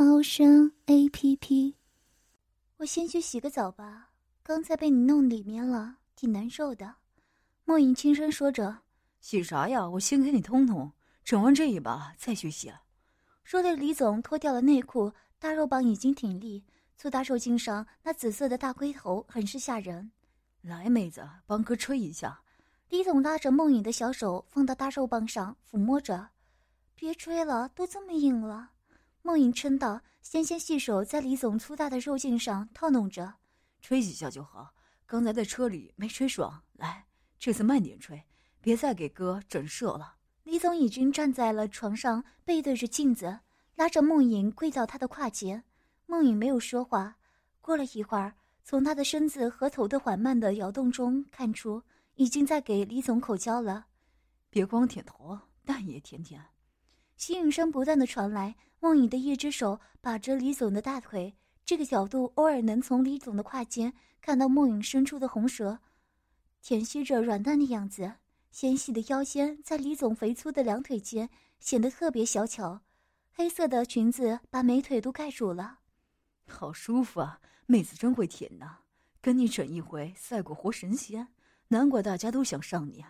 猫声 A P P。我先去洗个澡吧，刚才被你弄里面了，挺难受的。莫影轻声说着：“洗啥呀？我先给你通通，整完这一把再去洗。”说着，李总脱掉了内裤，大肉棒已经挺立，粗大手茎上那紫色的大龟头很是吓人。来，妹子，帮哥吹一下。李总拉着梦影的小手放到大肉棒上抚摸着，别吹了，都这么硬了。梦影嗔道，纤纤细手在李总粗大的肉茎上套弄着，吹几下就好。刚才在车里没吹爽，来，这次慢点吹，别再给哥整射了。李总已经站在了床上，背对着镜子，拉着梦影跪到他的胯前。梦影没有说话。过了一会儿，从他的身子和头的缓慢的摇动中看出。已经在给李总口交了，别光舔头，蛋也舔舔。吸引声不断的传来，梦影的一只手把着李总的大腿，这个角度偶尔能从李总的胯间看到梦影伸出的红舌，舔吸着软蛋的样子。纤细的腰间在李总肥粗的两腿间显得特别小巧，黑色的裙子把美腿都盖住了，好舒服啊！妹子真会舔呐，跟你整一回赛过活神仙。难怪大家都想上你。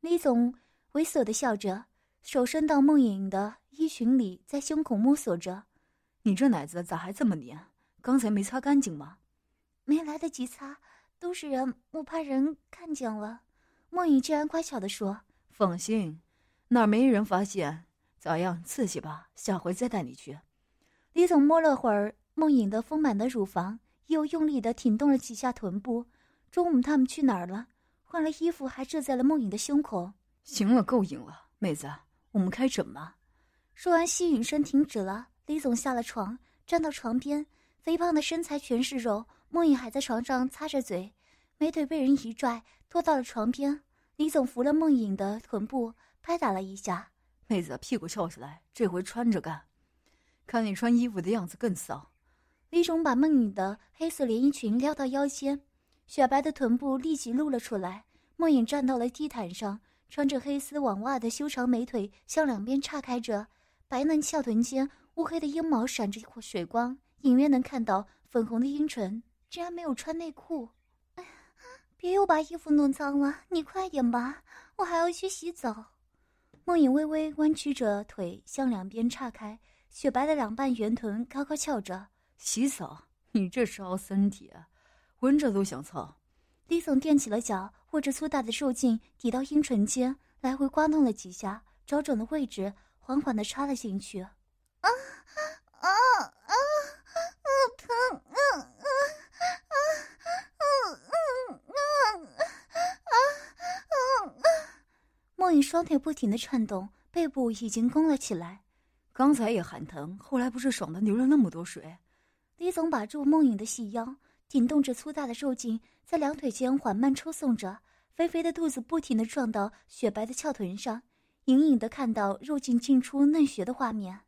李总猥琐的笑着，手伸到梦影的衣裙里，在胸口摸索着。你这奶子咋还这么黏？刚才没擦干净吗？没来得及擦，都是人，我怕人看见了。梦影竟然乖巧的说：“放心，那儿没人发现。咋样，刺激吧？下回再带你去。”李总摸了会儿梦影的丰满的乳房，又用力的挺动了几下臀部。中午他们去哪儿了？换了衣服，还射在了梦影的胸口。行了，够硬了，妹子，我们开整吧。说完，吸吮声停止了。李总下了床，站到床边，肥胖的身材全是肉。梦影还在床上擦着嘴，美腿被人一拽，拖到了床边。李总扶了梦影的臀部，拍打了一下。妹子，屁股翘起来，这回穿着干，看你穿衣服的样子更骚。李总把梦影的黑色连衣裙撩到腰间。雪白的臀部立即露了出来，梦影站到了地毯上，穿着黑丝网袜的修长美腿向两边岔开着，白嫩翘臀间乌黑的阴毛闪着水光，隐约能看到粉红的阴唇。竟然没有穿内裤！哎呀，别又把衣服弄脏了，你快点吧，我还要去洗澡。梦影微微弯曲着腿向两边岔开，雪白的两半圆臀高高翘着。洗澡？你这是熬身体？闻着都想操，李总垫起了脚，握着粗大的受茎抵到阴唇间，来回刮弄了几下，找准了位置，缓缓地插了进去。啊啊啊！啊疼！啊啊！莫影双腿不停的颤动，背部已经弓了起来。刚才也喊疼，后来不是爽的流了那么多水？李总把住莫影的细腰，顶动着粗大的受劲，在两腿间缓慢抽送着，肥肥的肚子不停地撞到雪白的翘臀上，隐隐的看到入境进出嫩穴的画面。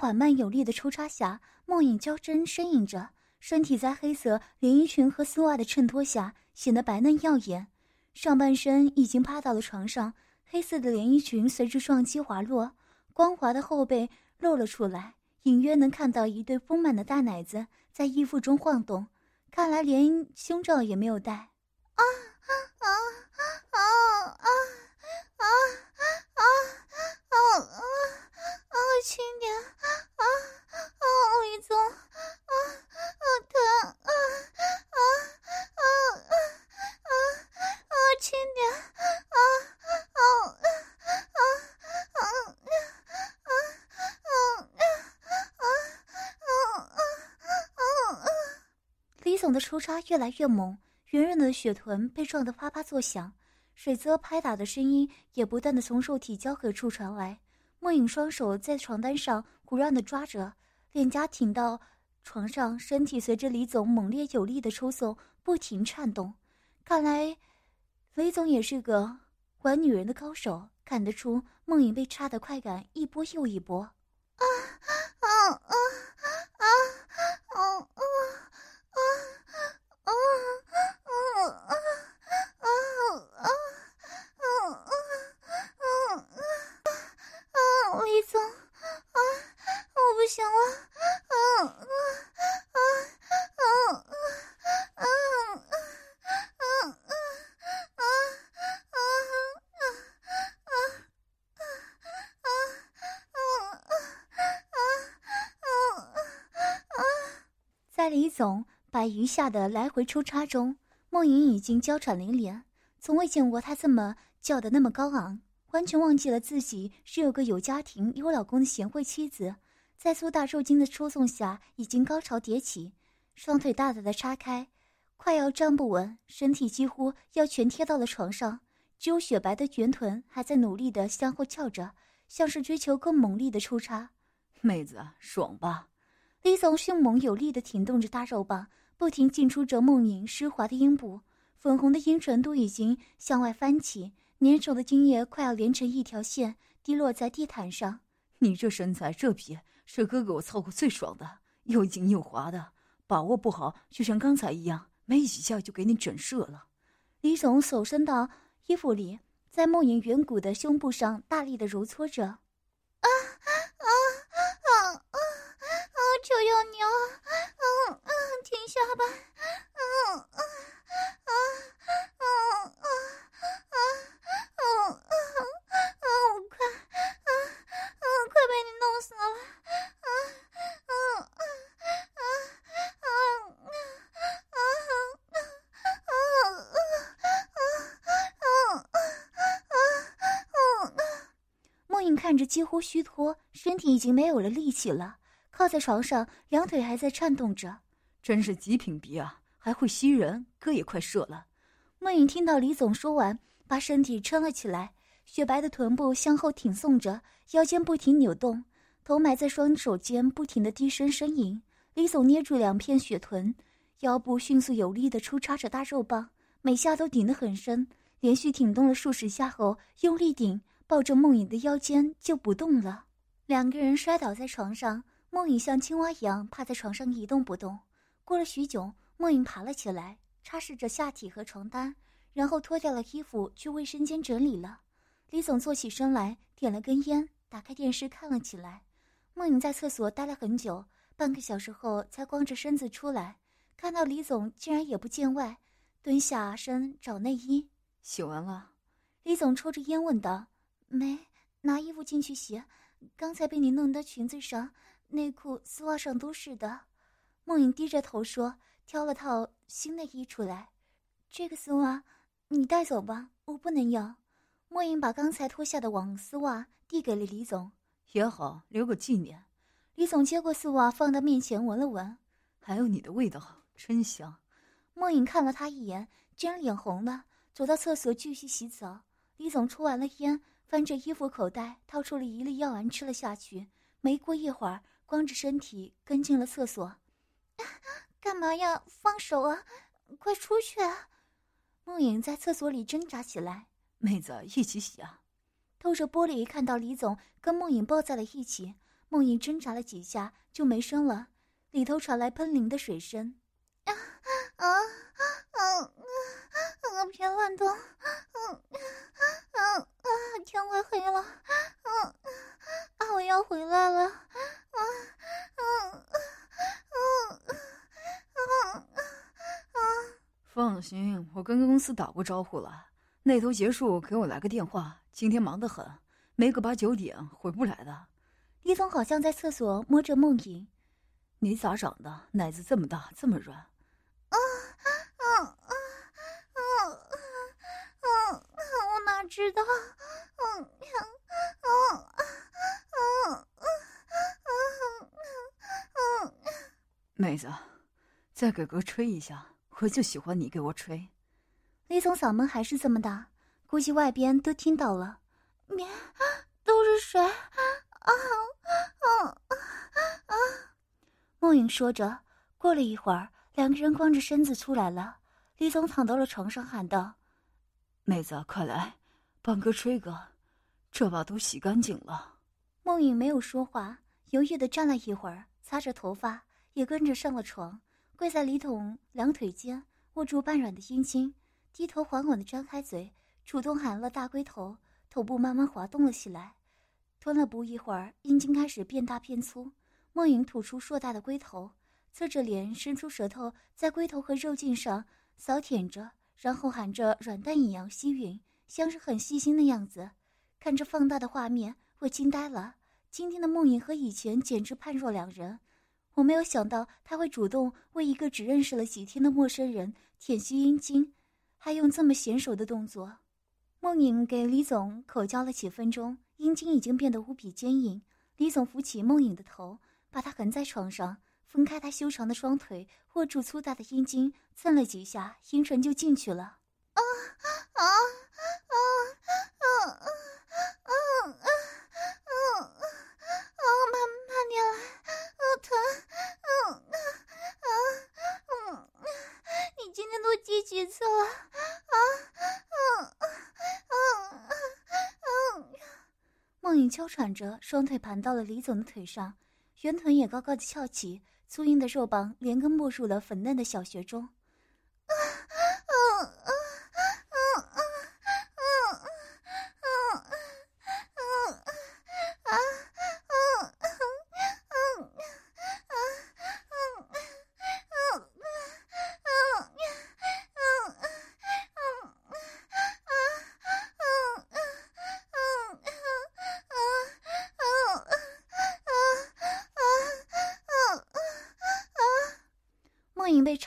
缓慢有力的抽插下，梦影娇嗔呻吟着，身体在黑色连衣裙和丝袜的衬托下显得白嫩耀眼。上半身已经趴到了床上，黑色的连衣裙随着撞击滑落，光滑的后背露了出来，隐约能看到一对丰满的大奶子在衣服中晃动。看来连胸罩也没有戴。啊啊啊啊啊啊啊啊啊啊啊轻点啊啊我一走啊好疼啊啊啊啊啊轻点啊啊啊啊啊啊啊啊啊啊啊李总的抽扎越来越猛圆润的血臀被撞得啪啪作响水泽拍打的声音也不断的从肉体交合处传来。梦影双手在床单上胡乱的抓着，脸颊挺到床上，身体随着李总猛烈有力的抽送不停颤动。看来，李总也是个玩女人的高手，看得出梦影被插的快感一波又一波。总把余下的来回抽插中，梦莹已经娇喘连连，从未见过他这么叫的那么高昂，完全忘记了自己是有个有家庭、有老公的贤惠妻子。在苏大受精的抽送下，已经高潮迭起，双腿大大的叉开，快要站不稳，身体几乎要全贴到了床上，只有雪白的圆臀还在努力的向后翘着，像是追求更猛烈的抽插。妹子，爽吧？李总迅猛有力地挺动着大肉棒，不停进出着梦影湿滑的阴部，粉红的阴唇都已经向外翻起，粘稠的精液快要连成一条线滴落在地毯上。你这身材，这皮是哥哥我操过最爽的，又紧又滑的，把握不好就像刚才一样，没几下就给你整射了。李总手伸到衣服里，在梦影圆鼓的胸部上大力地揉搓着。啊啊啊啊！求求你啊！嗯嗯，停下吧！嗯嗯嗯嗯嗯嗯嗯嗯嗯，我快，嗯嗯，快被你弄死了！嗯嗯嗯嗯嗯嗯嗯嗯嗯嗯嗯梦影看着几乎虚脱，身体已经没有了力气了。靠在床上，两腿还在颤动着，真是极品逼啊！还会吸人，哥也快射了。梦影听到李总说完，把身体撑了起来，雪白的臀部向后挺送着，腰间不停扭动，头埋在双手间，不停的低声呻吟。李总捏住两片雪臀，腰部迅速有力的出插着大肉棒，每下都顶得很深，连续挺动了数十下后，用力顶，抱着梦影的腰间就不动了。两个人摔倒在床上。梦影像青蛙一样趴在床上一动不动。过了许久，梦影爬了起来，擦拭着下体和床单，然后脱掉了衣服去卫生间整理了。李总坐起身来，点了根烟，打开电视看了起来。梦影在厕所待了很久，半个小时后才光着身子出来，看到李总竟然也不见外，蹲下身找内衣。洗完了？李总抽着烟问道。没，拿衣服进去洗，刚才被你弄得裙子上。内裤、丝袜上都是的，梦影低着头说：“挑了套新的衣出来，这个丝袜你带走吧，我不能要。”梦影把刚才脱下的网丝袜递给了李总，也好留个纪念。李总接过丝袜放到面前闻了闻，还有你的味道，真香。梦影看了他一眼，竟然脸红了，走到厕所继续洗澡。李总抽完了烟，翻着衣服口袋掏出了一粒药丸吃了下去。没过一会儿。光着身体跟进了厕所，干嘛呀？放手啊！快出去！啊！梦影在厕所里挣扎起来。妹子，一起洗啊！透着玻璃看到李总跟梦影抱在了一起，梦影挣扎了几下就没声了，里头传来喷淋的水声。啊啊啊啊！别乱动！嗯啊啊，天快黑了。啊啊，我要回来了。放心，我跟公司打过招呼了，那头结束给我来个电话。今天忙得很，没个八九点回不来的。李总好像在厕所摸着梦莹，你咋长的？奶子这么大，这么软？啊啊啊啊啊！我哪知道？嗯嗯嗯嗯嗯嗯妹子。再给哥吹一下，我就喜欢你给我吹。李总嗓门还是这么大，估计外边都听到了。别，都是谁？啊啊啊啊！梦影说着，过了一会儿，两个人光着身子出来了。李总躺到了床上，喊道：“妹子，快来，帮哥吹个，这把都洗干净了。”梦影没有说话，犹豫的站了一会儿，擦着头发，也跟着上了床，跪在李总两腿间，握住半软的阴茎，低头缓缓的张开嘴，主动含了大龟头，头部慢慢滑动了起来。吞了不一会儿，阴茎开始变大变粗，梦影吐出硕大的龟头，侧着脸，伸出舌头在龟头和肉茎上。扫舔着，然后含着软蛋一样吸吮，像是很细心的样子。看着放大的画面，我惊呆了。今天的梦影和以前简直判若两人。我没有想到他会主动为一个只认识了几天的陌生人舔吸阴茎，还用这么娴熟的动作。梦影给李总口交了几分钟，阴茎已经变得无比坚硬。李总扶起梦影的头，把她横在床上。分开她修长的双腿，握住粗大的阴茎，蹭了几下，阴唇就进去了。啊啊啊啊啊啊啊啊啊！慢慢点来，好疼！嗯嗯嗯，你今天都几几次了？啊啊啊！梦影娇喘着，双腿盘到了李总的腿上，圆臀也高高的翘起。粗硬的肉棒连根没入了粉嫩的小穴中。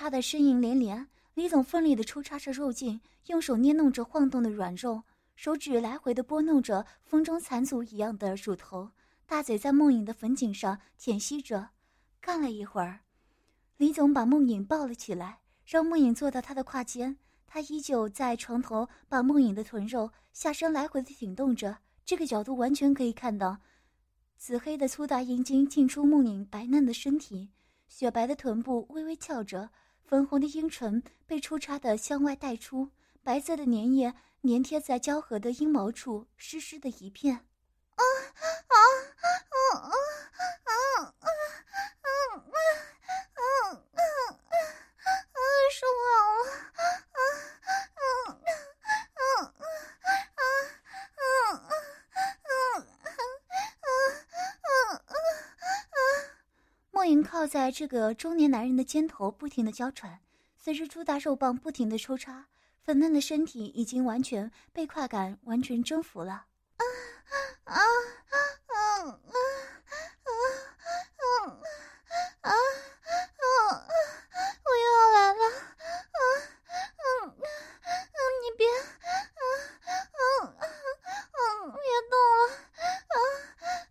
被插得呻吟连连，李总奋力的抽插着肉茎，用手捏弄着晃动的软肉，手指来回的拨弄着风中残烛一样的乳头，大嘴在梦影的粉颈上舔吸着。干了一会儿，李总把梦影抱了起来，让梦影坐到他的胯间，他依旧在床头把梦影的臀肉下身来回的挺动着，这个角度完全可以看到紫黑的粗大阴茎进出梦影白嫩的身体。雪白的臀部微微翘着，粉红的阴唇被出插的向外带出，白色的粘液粘贴在交合的阴毛处，湿湿的一片。啊啊啊啊啊啊啊啊啊啊！受不了了！啊啊啊啊啊啊！莫影靠在这个中年男人的肩头，不停的娇喘，随着粗大肉棒不停的抽插，粉嫩的身体已经完全被快感完全征服了。啊啊啊啊啊啊啊啊！我又要来了！啊啊啊！你别啊啊啊！别动了！啊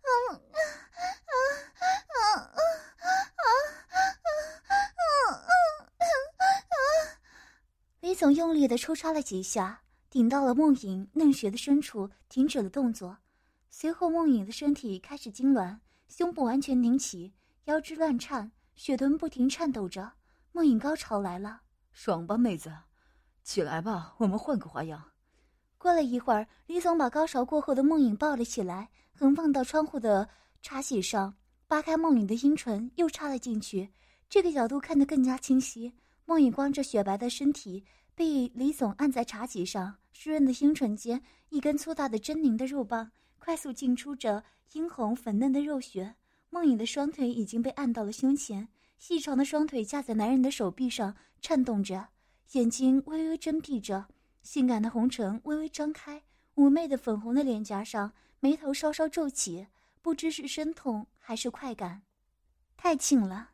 啊啊啊啊！李总用力的抽插了几下，顶到了梦影嫩穴的深处，停止了动作。随后，梦影的身体开始痉挛，胸部完全拧起，腰肢乱颤，血臀不停颤抖着。梦影高潮来了，爽吧，妹子，起来吧，我们换个花样。过了一会儿，李总把高潮过后的梦影抱了起来，横放到窗户的茶几上。扒开梦影的阴唇，又插了进去。这个角度看得更加清晰。梦影光着雪白的身体，被李总按在茶几上，湿润的阴唇间，一根粗大的狰狞的肉棒快速进出着殷红粉嫩的肉穴。梦影的双腿已经被按到了胸前，细长的双腿架在男人的手臂上颤动着，眼睛微微睁闭着，性感的红唇微微张开，妩媚的粉红的脸颊上，眉头稍稍皱起。不知是生痛还是快感，太近了。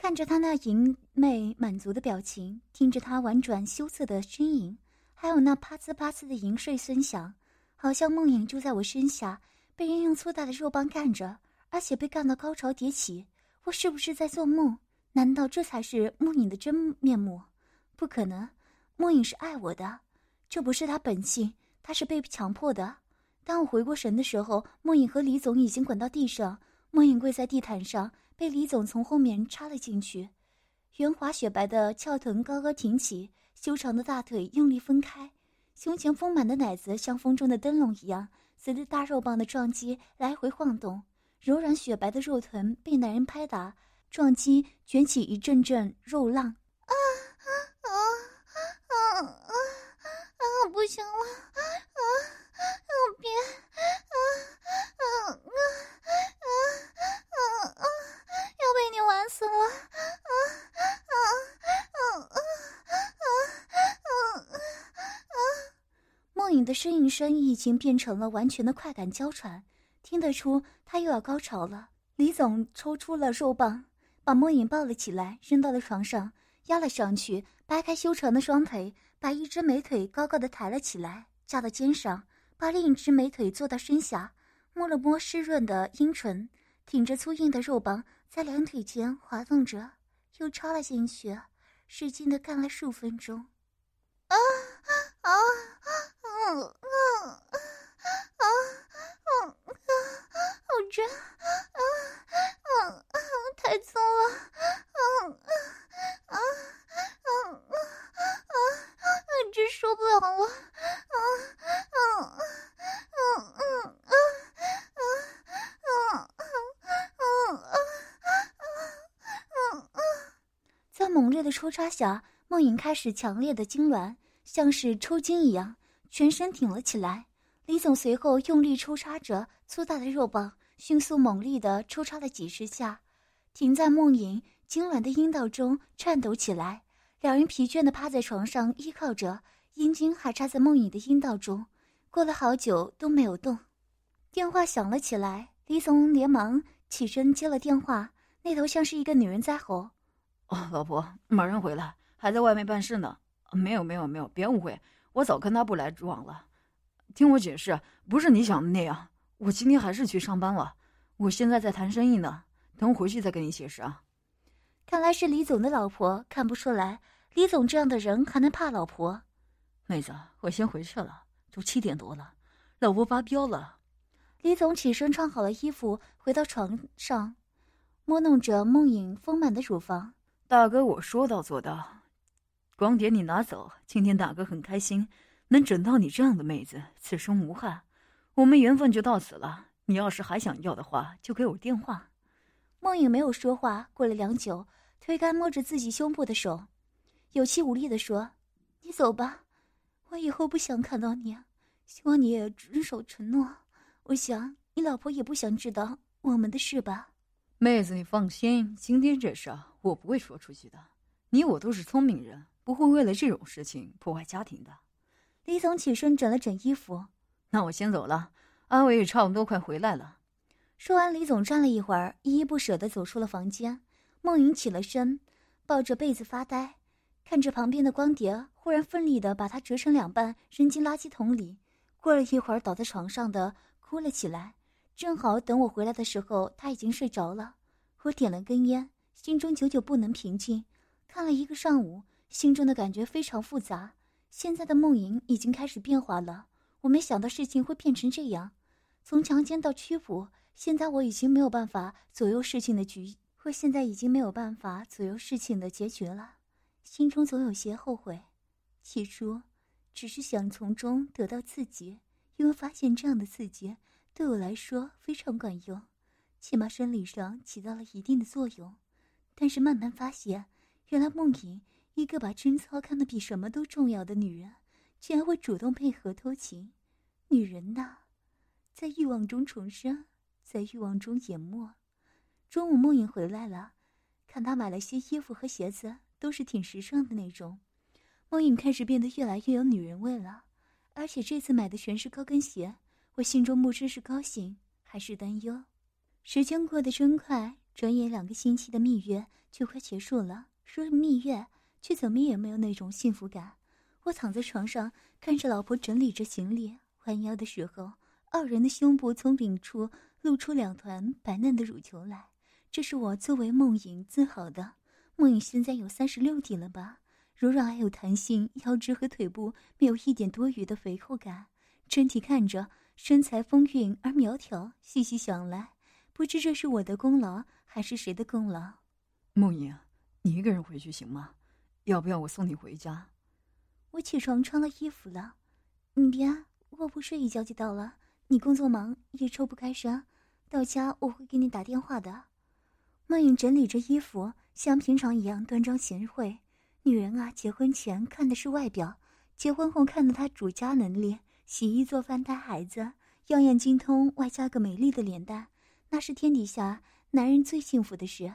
看着他那淫媚满足的表情，听着他婉转羞涩的呻吟，还有那啪呲啪呲的淫睡声响，好像梦影就在我身下，被人用粗大的肉棒干着，而且被干到高潮迭起。我是不是在做梦？难道这才是梦影的真面目？不可能，梦影是爱我的，这不是他本性，他是被强迫的。当我回过神的时候，梦影和李总已经滚到地上，梦影跪在地毯上，被李总从后面插了进去。圆滑雪白的翘臀高高挺起，修长的大腿用力分开，胸前丰满的奶子像风中的灯笼一样，随着大肉棒的撞击来回晃动。柔软雪白的肉臀被男人拍打、撞击，卷起一阵阵肉浪。啊啊啊啊啊啊！不行了，啊啊！别，啊啊啊啊啊啊！要被你玩死了，啊啊啊啊啊啊啊！梦影的呻吟声已经变成了完全的快感娇喘。听得出他又要高潮了。李总抽出了肉棒，把梦影抱了起来，扔到了床上，压了上去，掰开修长的双腿，把一只美腿高高的抬了起来，架到肩上，把另一只美腿坐到身下，摸了摸湿润的阴唇，挺着粗硬的肉棒在两腿间滑动着，又插了进去，使劲的干了数分钟。啊啊嗯嗯啊啊啊啊！好真啊啊啊！太粗了啊啊啊啊啊啊！我真受不了了啊啊啊啊啊啊啊啊啊啊啊啊！在猛烈的抽插下，梦影开始强烈的痉挛，像是抽筋一样。全身挺了起来。李总随后用力抽插着粗大的肉棒，迅速猛力的抽插了几十下，停在梦影痉挛的阴道中颤抖起来。两人疲倦的趴在床上依靠着，阴茎还插在梦影的阴道中。过了好久都没有动，电话响了起来。李总连忙起身接了电话，那头像是一个女人在吼：“哦，老婆，马上回来，还在外面办事呢。没有，没有，没有，别误会，我早跟他不来往了。”听我解释，不是你想的那样。我今天还是去上班了。我现在在谈生意呢，等我回去再跟你解释啊。看来是李总的老婆，看不出来，李总这样的人还能怕老婆？妹子，我先回去了，都七点多了，老婆发飙了。李总起身穿好了衣服，回到床上，摸弄着梦影丰满的乳房。大哥，我说到做到，光碟你拿走。今天大哥很开心。能整到你这样的妹子，此生无憾。我们缘分就到此了。你要是还想要的话，就给我电话。梦影没有说话，过了良久，推开摸着自己胸部的手，有气无力地说：“你走吧，我以后不想看到你。希望你也遵守承诺。我想你老婆也不想知道我们的事吧。”妹子，你放心，今天这事我不会说出去的。你我都是聪明人，不会为了这种事情破坏家庭的。李总起身整了整衣服，那我先走了。阿伟也差不多快回来了。说完，李总站了一会儿，依依不舍地走出了房间。梦莹起了身，抱着被子发呆，看着旁边的光碟，忽然奋力地把它折成两半，扔进垃圾桶里。过了一会儿，倒在床上的哭了起来。正好等我回来的时候，他已经睡着了。我点了根烟，心中久久不能平静。看了一个上午，心中的感觉非常复杂。现在的梦莹已经开始变化了，我没想到事情会变成这样，从强奸到屈服，现在我已经没有办法左右事情的局，我现在已经没有办法左右事情的结局了，心中总有些后悔。起初，只是想从中得到刺激，因为发现这样的刺激对我来说非常管用，起码生理上起到了一定的作用。但是慢慢发现，原来梦莹。一个把贞操看得比什么都重要的女人，居然会主动配合偷情。女人呐，在欲望中重生，在欲望中淹没。中午梦影回来了，看她买了些衣服和鞋子，都是挺时尚的那种。梦影开始变得越来越有女人味了，而且这次买的全是高跟鞋。我心中不知是高兴还是担忧。时间过得真快，转眼两个星期的蜜月就快结束了。说蜜月。却怎么也没有那种幸福感。我躺在床上，看着老婆整理着行李，弯腰的时候，傲人的胸部从领处露出两团白嫩的乳球来。这是我作为梦影自豪的。梦影现在有三十六 D 了吧？柔软而有弹性，腰肢和腿部没有一点多余的肥厚感，整体看着身材丰韵而苗条。细细想来，不知这是我的功劳还是谁的功劳。梦影，你一个人回去行吗？要不要我送你回家？我起床穿了衣服了，你别，我不睡一觉就到了。你工作忙也抽不开身，到家我会给你打电话的。梦影整理着衣服，像平常一样端庄贤惠。女人啊，结婚前看的是外表，结婚后看的她主家能力，洗衣做饭带孩子，样样精通，外加个美丽的脸蛋，那是天底下男人最幸福的事。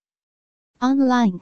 online。